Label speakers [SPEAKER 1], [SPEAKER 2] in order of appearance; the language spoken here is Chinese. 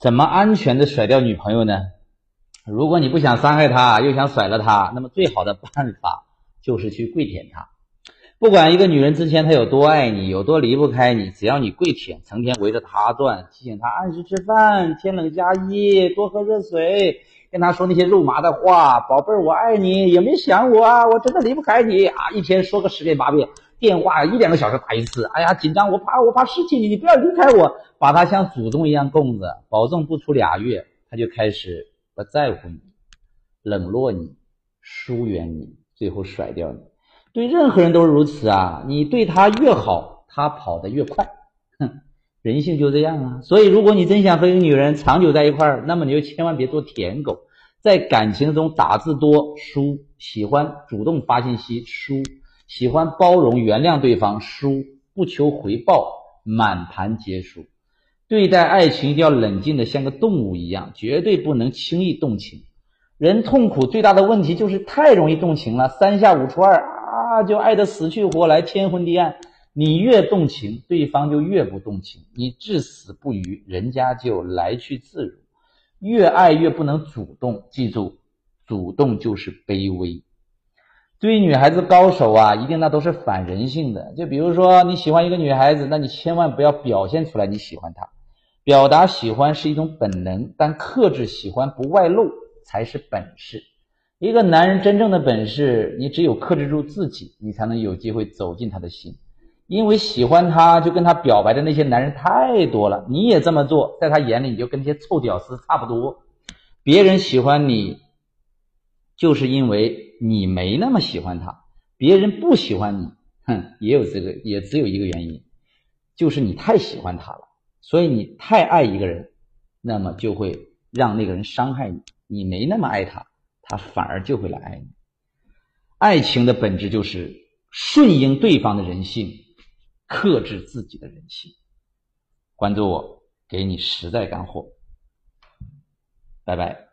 [SPEAKER 1] 怎么安全的甩掉女朋友呢？如果你不想伤害她，又想甩了她，那么最好的办法就是去跪舔她。不管一个女人之前她有多爱你，有多离不开你，只要你跪舔，成天围着她转，提醒她按时吃饭，天冷加衣，多喝热水，跟她说那些肉麻的话，宝贝儿我爱你，有没想我啊？我真的离不开你啊！一天说个十遍八遍，电话一两个小时打一次，哎呀紧张，我怕我怕失去你，你不要离开我，把他像祖宗一样供着，保证不出俩月，他就开始不在乎你，冷落你，疏远你，最后甩掉你。对任何人都是如此啊！你对他越好，他跑得越快。哼，人性就这样啊！所以，如果你真想和一个女人长久在一块儿，那么你就千万别做舔狗，在感情中打字多输，喜欢主动发信息输，喜欢包容原谅对方输，不求回报满盘皆输。对待爱情一定要冷静的像个动物一样，绝对不能轻易动情。人痛苦最大的问题就是太容易动情了，三下五除二。啊，就爱得死去活来，天昏地暗。你越动情，对方就越不动情。你至死不渝，人家就来去自如。越爱越不能主动，记住，主动就是卑微。对于女孩子高手啊，一定那都是反人性的。就比如说你喜欢一个女孩子，那你千万不要表现出来你喜欢她。表达喜欢是一种本能，但克制喜欢不外露才是本事。一个男人真正的本事，你只有克制住自己，你才能有机会走进他的心。因为喜欢他，就跟他表白的那些男人太多了，你也这么做，在他眼里你就跟那些臭屌丝差不多。别人喜欢你，就是因为你没那么喜欢他；别人不喜欢你，哼，也有这个，也只有一个原因，就是你太喜欢他了。所以你太爱一个人，那么就会让那个人伤害你。你没那么爱他。他反而就会来爱你。爱情的本质就是顺应对方的人性，克制自己的人性。关注我，给你实在干货。拜拜。